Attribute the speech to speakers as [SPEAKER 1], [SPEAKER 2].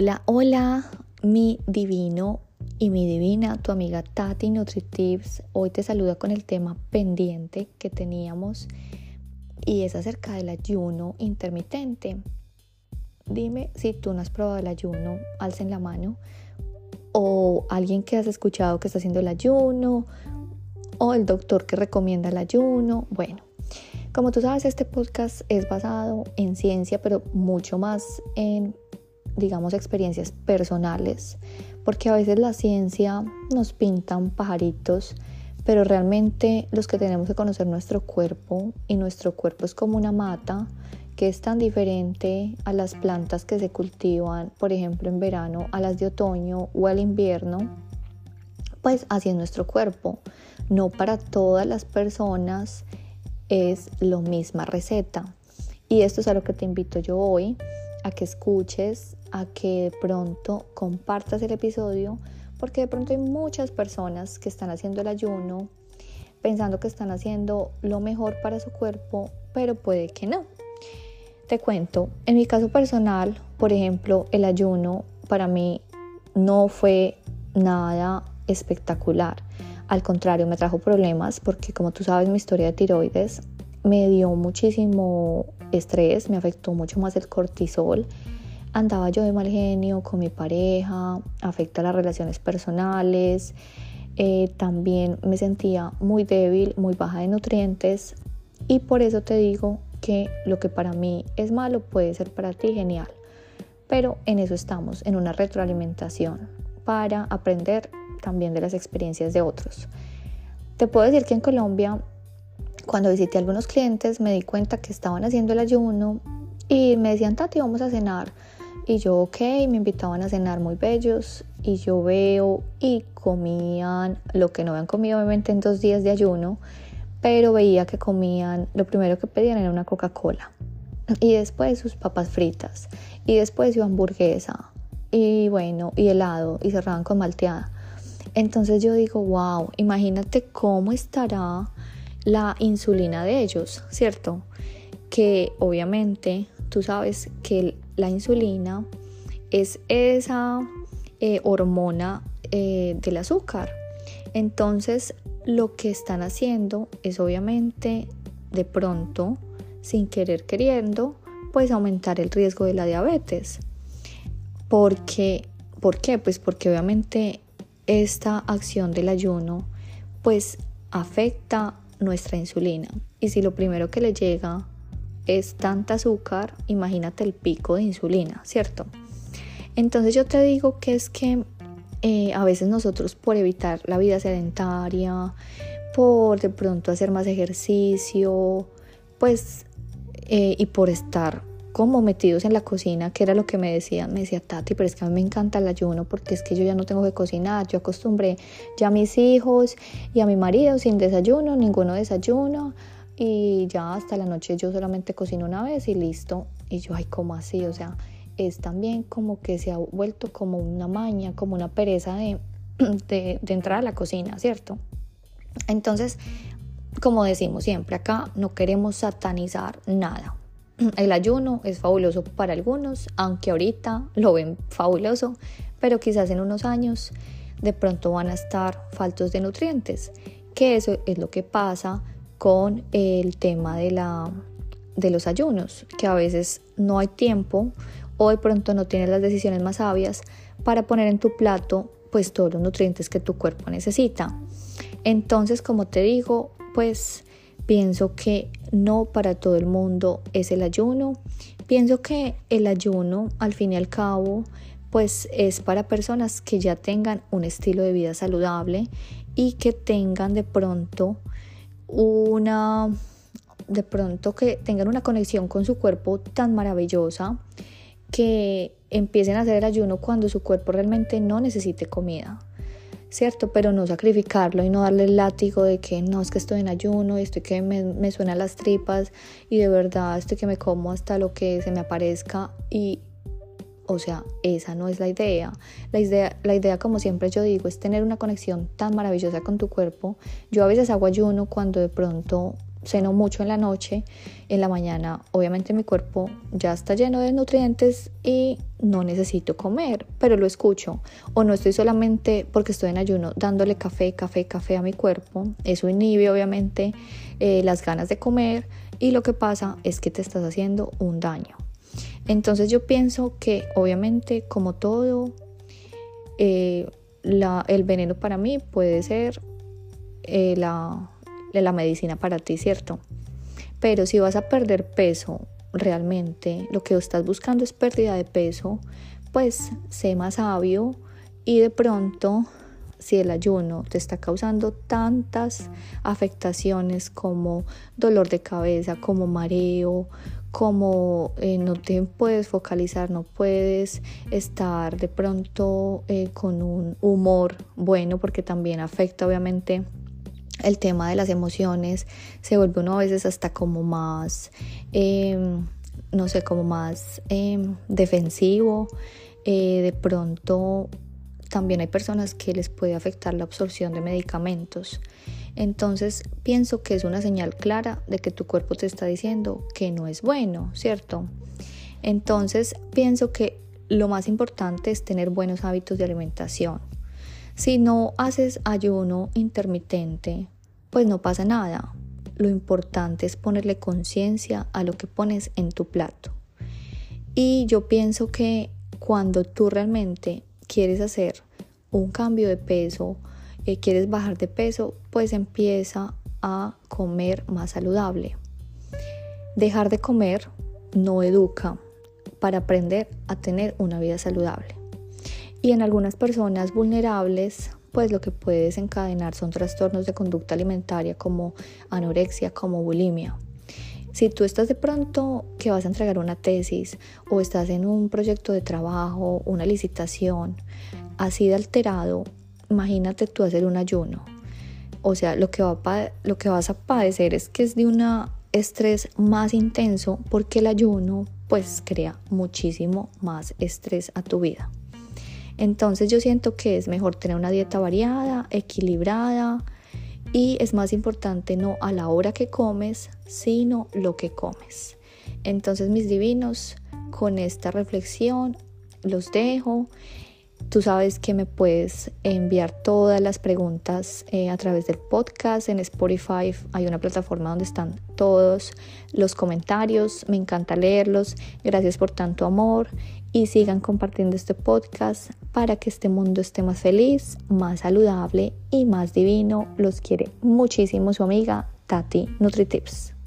[SPEAKER 1] Hola, hola, mi divino y mi divina, tu amiga Tati NutriTips. Hoy te saluda con el tema pendiente que teníamos y es acerca del ayuno intermitente. Dime si tú no has probado el ayuno, alcen la mano. O alguien que has escuchado que está haciendo el ayuno, o el doctor que recomienda el ayuno. Bueno, como tú sabes, este podcast es basado en ciencia, pero mucho más en digamos, experiencias personales, porque a veces la ciencia nos pintan pajaritos, pero realmente los que tenemos que conocer nuestro cuerpo, y nuestro cuerpo es como una mata, que es tan diferente a las plantas que se cultivan, por ejemplo, en verano, a las de otoño o al invierno, pues así es nuestro cuerpo. No para todas las personas es lo misma receta. Y esto es a lo que te invito yo hoy, a que escuches, a que de pronto compartas el episodio, porque de pronto hay muchas personas que están haciendo el ayuno pensando que están haciendo lo mejor para su cuerpo, pero puede que no. Te cuento, en mi caso personal, por ejemplo, el ayuno para mí no fue nada espectacular. Al contrario, me trajo problemas porque como tú sabes mi historia de tiroides me dio muchísimo estrés, me afectó mucho más el cortisol. Andaba yo de mal genio con mi pareja, afecta las relaciones personales. Eh, también me sentía muy débil, muy baja de nutrientes. Y por eso te digo que lo que para mí es malo puede ser para ti genial. Pero en eso estamos, en una retroalimentación para aprender también de las experiencias de otros. Te puedo decir que en Colombia cuando visité a algunos clientes me di cuenta que estaban haciendo el ayuno y me decían, Tati, vamos a cenar. Y yo, ok, me invitaban a cenar muy bellos. Y yo veo y comían lo que no habían comido obviamente en dos días de ayuno, pero veía que comían, lo primero que pedían era una Coca-Cola. Y después sus papas fritas. Y después su hamburguesa. Y bueno, y helado. Y cerraban con malteada. Entonces yo digo, wow, imagínate cómo estará la insulina de ellos, ¿cierto? Que obviamente tú sabes que la insulina es esa eh, hormona eh, del azúcar. Entonces lo que están haciendo es obviamente de pronto, sin querer queriendo, pues aumentar el riesgo de la diabetes. Porque, ¿Por qué? Pues porque obviamente esta acción del ayuno pues afecta nuestra insulina. Y si lo primero que le llega es tanta azúcar, imagínate el pico de insulina, ¿cierto? Entonces yo te digo que es que eh, a veces nosotros por evitar la vida sedentaria, por de pronto hacer más ejercicio, pues eh, y por estar como metidos en la cocina, que era lo que me decía, me decía Tati, pero es que a mí me encanta el ayuno porque es que yo ya no tengo que cocinar, yo acostumbré ya a mis hijos y a mi marido sin desayuno, ninguno desayuno y ya hasta la noche yo solamente cocino una vez y listo. Y yo, ay, ¿cómo así? O sea, es también como que se ha vuelto como una maña, como una pereza de, de, de entrar a la cocina, ¿cierto? Entonces, como decimos siempre acá, no queremos satanizar nada el ayuno es fabuloso para algunos, aunque ahorita lo ven fabuloso, pero quizás en unos años de pronto van a estar faltos de nutrientes, que eso es lo que pasa con el tema de, la, de los ayunos, que a veces no hay tiempo o de pronto no tienes las decisiones más sabias para poner en tu plato pues todos los nutrientes que tu cuerpo necesita. Entonces, como te digo, pues Pienso que no para todo el mundo es el ayuno. Pienso que el ayuno, al fin y al cabo, pues es para personas que ya tengan un estilo de vida saludable y que tengan de pronto una de pronto que tengan una conexión con su cuerpo tan maravillosa que empiecen a hacer el ayuno cuando su cuerpo realmente no necesite comida. ¿Cierto? Pero no sacrificarlo y no darle el látigo de que no, es que estoy en ayuno y estoy que me, me suenan las tripas y de verdad estoy que me como hasta lo que se me aparezca y o sea, esa no es la idea. La idea, la idea, como siempre yo digo, es tener una conexión tan maravillosa con tu cuerpo. Yo a veces hago ayuno cuando de pronto ceno mucho en la noche, en la mañana obviamente mi cuerpo ya está lleno de nutrientes y no necesito comer, pero lo escucho. O no estoy solamente porque estoy en ayuno dándole café, café, café a mi cuerpo. Eso inhibe obviamente eh, las ganas de comer y lo que pasa es que te estás haciendo un daño. Entonces yo pienso que obviamente como todo, eh, el veneno para mí puede ser eh, la, la medicina para ti, ¿cierto? Pero si vas a perder peso realmente, lo que estás buscando es pérdida de peso, pues sé más sabio y de pronto si el ayuno te está causando tantas afectaciones como dolor de cabeza, como mareo, como eh, no te puedes focalizar, no puedes estar de pronto eh, con un humor bueno, porque también afecta obviamente el tema de las emociones, se vuelve uno a veces hasta como más, em, no sé, como más em, defensivo, eh, de pronto también hay personas que les puede afectar la absorción de medicamentos. Entonces pienso que es una señal clara de que tu cuerpo te está diciendo que no es bueno, ¿cierto? Entonces pienso que lo más importante es tener buenos hábitos de alimentación. Si no haces ayuno intermitente, pues no pasa nada. Lo importante es ponerle conciencia a lo que pones en tu plato. Y yo pienso que cuando tú realmente quieres hacer un cambio de peso, eh, quieres bajar de peso, pues empieza a comer más saludable. Dejar de comer no educa para aprender a tener una vida saludable. Y en algunas personas vulnerables, pues lo que puede desencadenar son trastornos de conducta alimentaria como anorexia, como bulimia. Si tú estás de pronto que vas a entregar una tesis o estás en un proyecto de trabajo, una licitación, así de alterado, imagínate tú hacer un ayuno. O sea, lo que, va lo que vas a padecer es que es de un estrés más intenso porque el ayuno pues crea muchísimo más estrés a tu vida. Entonces yo siento que es mejor tener una dieta variada, equilibrada, y es más importante no a la hora que comes, sino lo que comes. Entonces mis divinos, con esta reflexión los dejo. Tú sabes que me puedes enviar todas las preguntas eh, a través del podcast. En Spotify hay una plataforma donde están todos los comentarios. Me encanta leerlos. Gracias por tanto amor y sigan compartiendo este podcast para que este mundo esté más feliz, más saludable y más divino. Los quiere muchísimo su amiga Tati NutriTips.